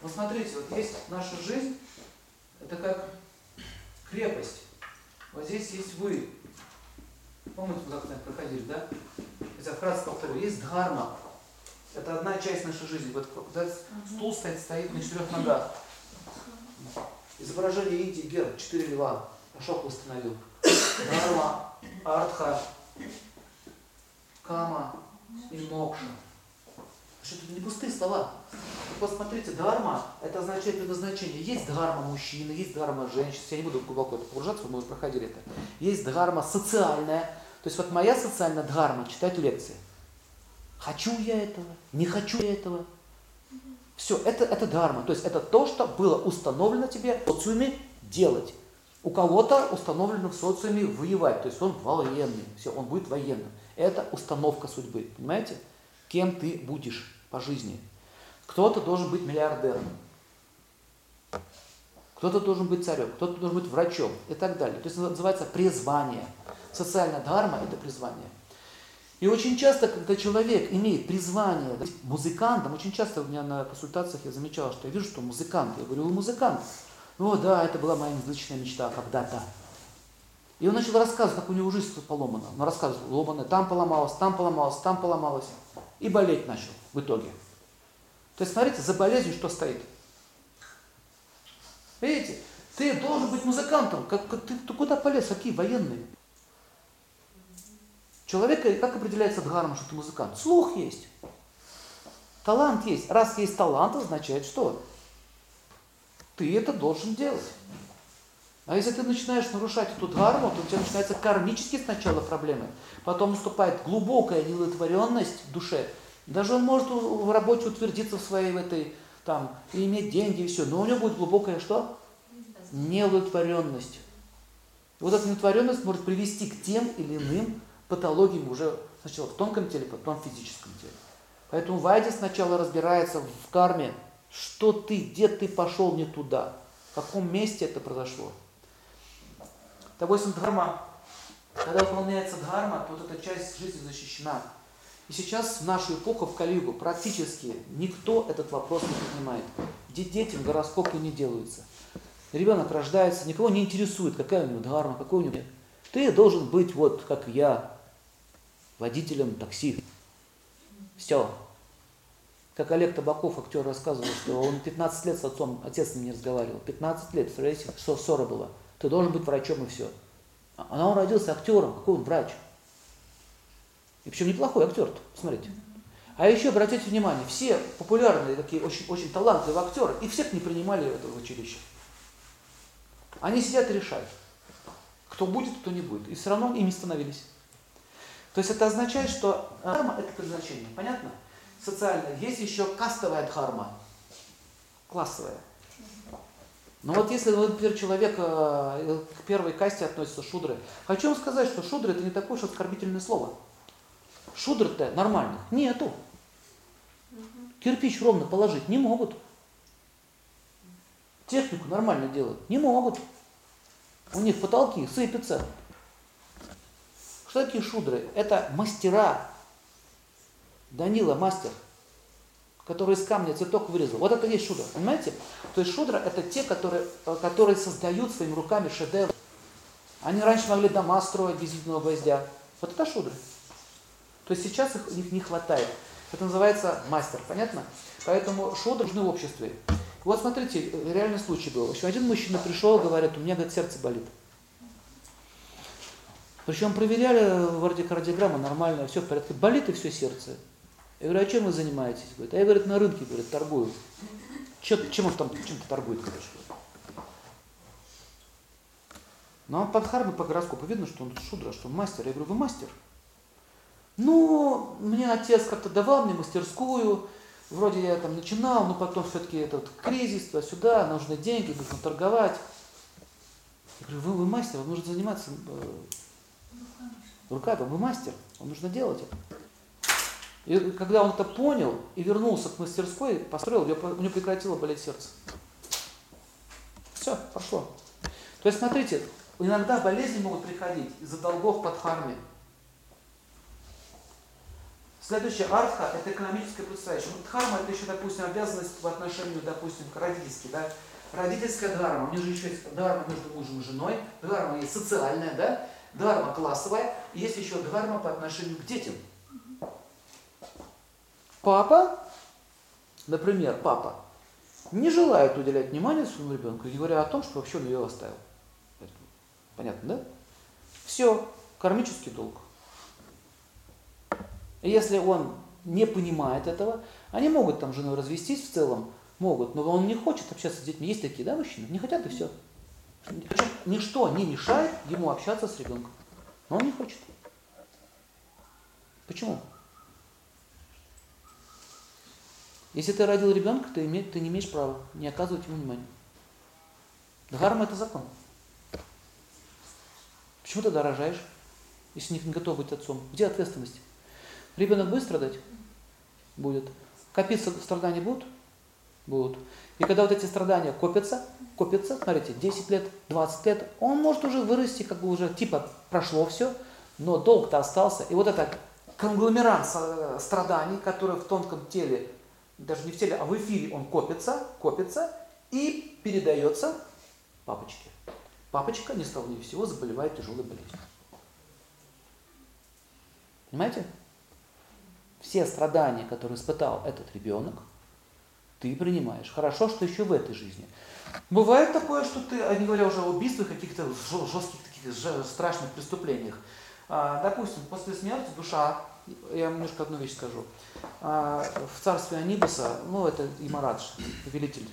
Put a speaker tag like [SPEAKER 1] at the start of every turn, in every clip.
[SPEAKER 1] Вот смотрите, вот есть наша жизнь, это как крепость. Вот здесь есть вы. Помните, мы как-то проходили, да? Я вкратце повторю. Есть дхарма. Это одна часть нашей жизни. Вот когда стул стоит, стоит на четырех ногах. Изображение Индии, герб, четыре льва. Ашок установил. Дхарма, артха, кама и мокша. Что это не пустые слова. Вот смотрите, дхарма, это означает предназначение. Есть дхарма мужчины, есть дхарма женщин. Я не буду глубоко это погружаться, мы уже проходили это. Есть дхарма социальная. То есть вот моя социальная дхарма, читать лекции. Хочу я этого, не хочу я этого. Все, это, это дхарма. То есть это то, что было установлено тебе в социуме делать. У кого-то установлено в социуме воевать, то есть он военный, все, он будет военным. Это установка судьбы, понимаете? Кем ты будешь по жизни. Кто-то должен быть миллиардером, кто-то должен быть царем, кто-то должен быть врачом и так далее. То есть это называется призвание. Социальная дхарма – это призвание. И очень часто, когда человек имеет призвание, да, музыкантом, очень часто у меня на консультациях я замечал, что я вижу, что музыкант, я говорю, вы музыкант. Ну да, это была моя незначительная мечта когда-то. И он начал рассказывать, как у него жизнь поломана. Он рассказывал, ломаная, там поломалось, там поломалось, там поломалось. И болеть начал в итоге. То есть, смотрите, за болезнью что стоит? Видите, ты должен быть музыкантом. Как, как, ты, ты куда полез? Какие военные? Человек, как определяется дхарма, что ты музыкант? Слух есть. Талант есть. Раз есть талант, означает что? Ты это должен делать. А если ты начинаешь нарушать эту дхарму, то у тебя начинаются кармические сначала проблемы. Потом наступает глубокая неудовлетворенность в душе. Даже он может в работе утвердиться в своей в этой, там, и иметь деньги и все. Но у него будет глубокая что? Неудовлетворенность. вот эта неудовлетворенность может привести к тем или иным патологиям уже сначала в тонком теле, потом в физическом теле. Поэтому Вайди сначала разбирается в карме, что ты, где ты пошел не туда, в каком месте это произошло. Допустим, дхарма. Когда выполняется дхарма, то вот эта часть жизни защищена. И сейчас в нашу эпоху, в Калигу, практически никто этот вопрос не поднимает. Детям гороскопы не делаются. Ребенок рождается, никого не интересует, какая у него дхарма, какой у него... Ты должен быть вот, как я, водителем такси. Все. Как Олег Табаков, актер, рассказывал, что он 15 лет с отцом, отец с ним не разговаривал. 15 лет, что ссора была. Ты должен быть врачом и все. А он родился актером, какой он врач. И причем неплохой актер, посмотрите. А еще обратите внимание, все популярные такие очень, очень талантливые актеры, и всех не принимали в это училище. Они сидят и решают, кто будет, кто не будет. И все равно ими становились. То есть это означает, что дхарма – это предназначение. Понятно? Социальное. Есть еще кастовая дхарма. Классовая. Но вот если, например, человек э, к первой касте относится шудры, хочу вам сказать, что шудры это не такое уж оскорбительное слово. Шудр-то нормальных нету. Кирпич ровно положить не могут. Технику нормально делать не могут. У них потолки сыпятся. Что такие шудры? Это мастера. Данила мастер, который из камня цветок вырезал. Вот это и есть шудра, понимаете? То есть шудра это те, которые, э, которые создают своими руками шедевр. Они раньше могли дома строить без единого гвоздя. Вот это шудры. То есть сейчас их, их не хватает. Это называется мастер, понятно? Поэтому шудры нужны в обществе. Вот смотрите, реальный случай был. В общем, один мужчина пришел, говорит, у меня говорит, сердце болит. Причем проверяли вроде кардиограмма нормально, все в порядке. Болит и все сердце. Я говорю, а чем вы занимаетесь? Говорит, а я, говорит, на рынке, говорит, торгую. Чем, чем он там чем-то торгует, короче. Но он под хармой по гороскопу видно, что он шудра, что он мастер. Я говорю, вы мастер? Ну, мне отец как-то давал мне мастерскую, вроде я там начинал, но потом все-таки этот кризис, туда-сюда, нужны деньги, нужно торговать. Я говорю, вы, вы мастер, вам нужно заниматься э, Руками, вы мастер, вам нужно делать это. И когда он это понял и вернулся к мастерской, построил, у него прекратило болеть сердце. Все, пошло. То есть, смотрите, иногда болезни могут приходить из-за долгов под харме. Следующее, артха – это экономическое представление. Вот дхарма – это еще, допустим, обязанность по отношению, допустим, к родительской, да? Родительская дхарма, у них же еще есть дхарма между мужем и женой, дхарма есть социальная, да? Дхарма классовая, и есть еще дхарма по отношению к детям. Папа, например, папа, не желает уделять внимание своему ребенку, говоря о том, что вообще он ее оставил. Понятно, да? Все, кармический долг. Если он не понимает этого, они могут там женой развестись в целом, могут, но он не хочет общаться с детьми. Есть такие, да, мужчины? Не хотят и все. Ничто не мешает ему общаться с ребенком. Но он не хочет. Почему? Если ты родил ребенка, ты, име, ты не имеешь права не оказывать ему внимания. Дхарма – это закон. Почему ты дорожаешь, если не готов быть отцом? Где ответственность? Ребенок будет страдать? Будет. Копиться страдания будут? Будут. И когда вот эти страдания копятся, копятся, смотрите, 10 лет, 20 лет, он может уже вырасти, как бы уже типа прошло все, но долг-то остался. И вот это конгломерат э, страданий, которые в тонком теле, даже не в теле, а в эфире он копится, копится и передается папочке. Папочка ни с ни всего заболевает тяжелой болезнью. Понимаете? Все страдания, которые испытал этот ребенок, ты принимаешь. Хорошо, что еще в этой жизни. Бывает такое, что ты, а не говоря уже о убийствах, каких-то жестких, таких страшных преступлениях. А, допустим, после смерти душа, я немножко одну вещь скажу. А, в царстве Анибуса, ну это Имарадж, повелитель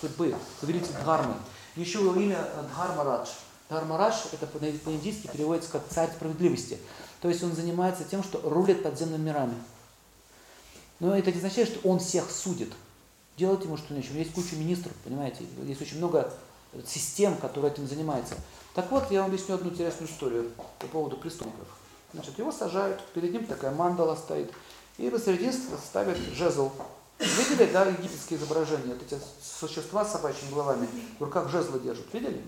[SPEAKER 1] судьбы, повелитель Дхармы. Еще его имя Дхармарадж. Дхармарадж, это по-индийски переводится как царь справедливости. То есть он занимается тем, что рулит подземными мирами. Но это не означает, что он всех судит. Делать ему что нечего. Есть куча министров, понимаете, есть очень много систем, которые этим занимаются. Так вот, я вам объясню одну интересную историю по поводу преступников. Значит, его сажают, перед ним такая мандала стоит, и посередине ставят жезл. Видели, да, египетские изображения, вот эти существа с собачьими головами, в руках жезлы держат, видели?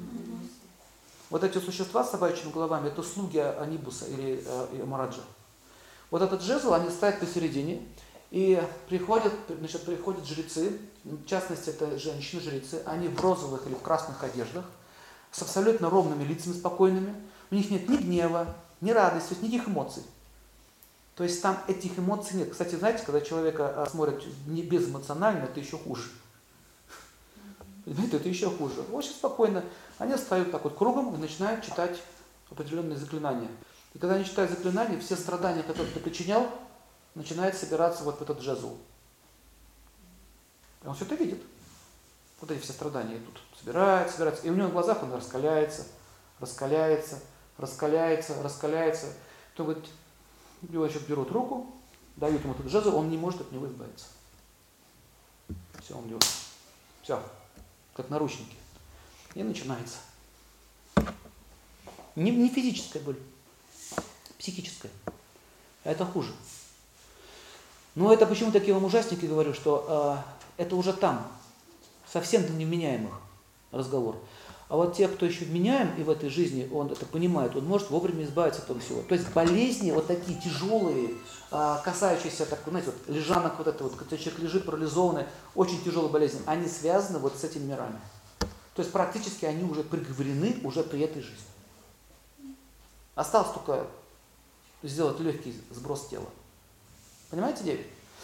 [SPEAKER 1] Вот эти существа с собачьими головами, это слуги Анибуса или э, Мараджа. Вот этот жезл они ставят посередине, и приходят, значит, приходят жрецы, в частности, это женщины-жрецы, они в розовых или в красных одеждах, с абсолютно ровными лицами, спокойными. У них нет ни гнева, ни радости, никаких эмоций. То есть там этих эмоций нет. Кстати, знаете, когда человека а, смотрят не безэмоционально, это еще хуже. Понимаете, это еще хуже. Очень спокойно. Они встают так вот кругом и начинают читать определенные заклинания. И когда они читают заклинания, все страдания, которые ты причинял, начинает собираться вот в этот жезл. И он все это видит. Вот эти все страдания идут. Собирается, собирается. И у него в глазах он раскаляется, раскаляется, раскаляется, раскаляется. То вот его еще берут руку, дают ему этот жезл, он не может от него избавиться. Все, он идет. Все, как наручники. И начинается. Не, не физическая боль, психическая. Это хуже. Но это почему такие вам ужасники говорю, что э, это уже там, совсем невменяемых разговор. А вот те, кто еще вменяем и в этой жизни, он это понимает, он может вовремя избавиться от всего. То есть болезни вот такие тяжелые, а, касающиеся, так, знаете, вот лежанок вот это вот, когда человек лежит парализованный, очень тяжелые болезни, они связаны вот с этими мирами. То есть практически они уже приговорены уже при этой жизни. Осталось только сделать легкий сброс тела. Понимаете, девять?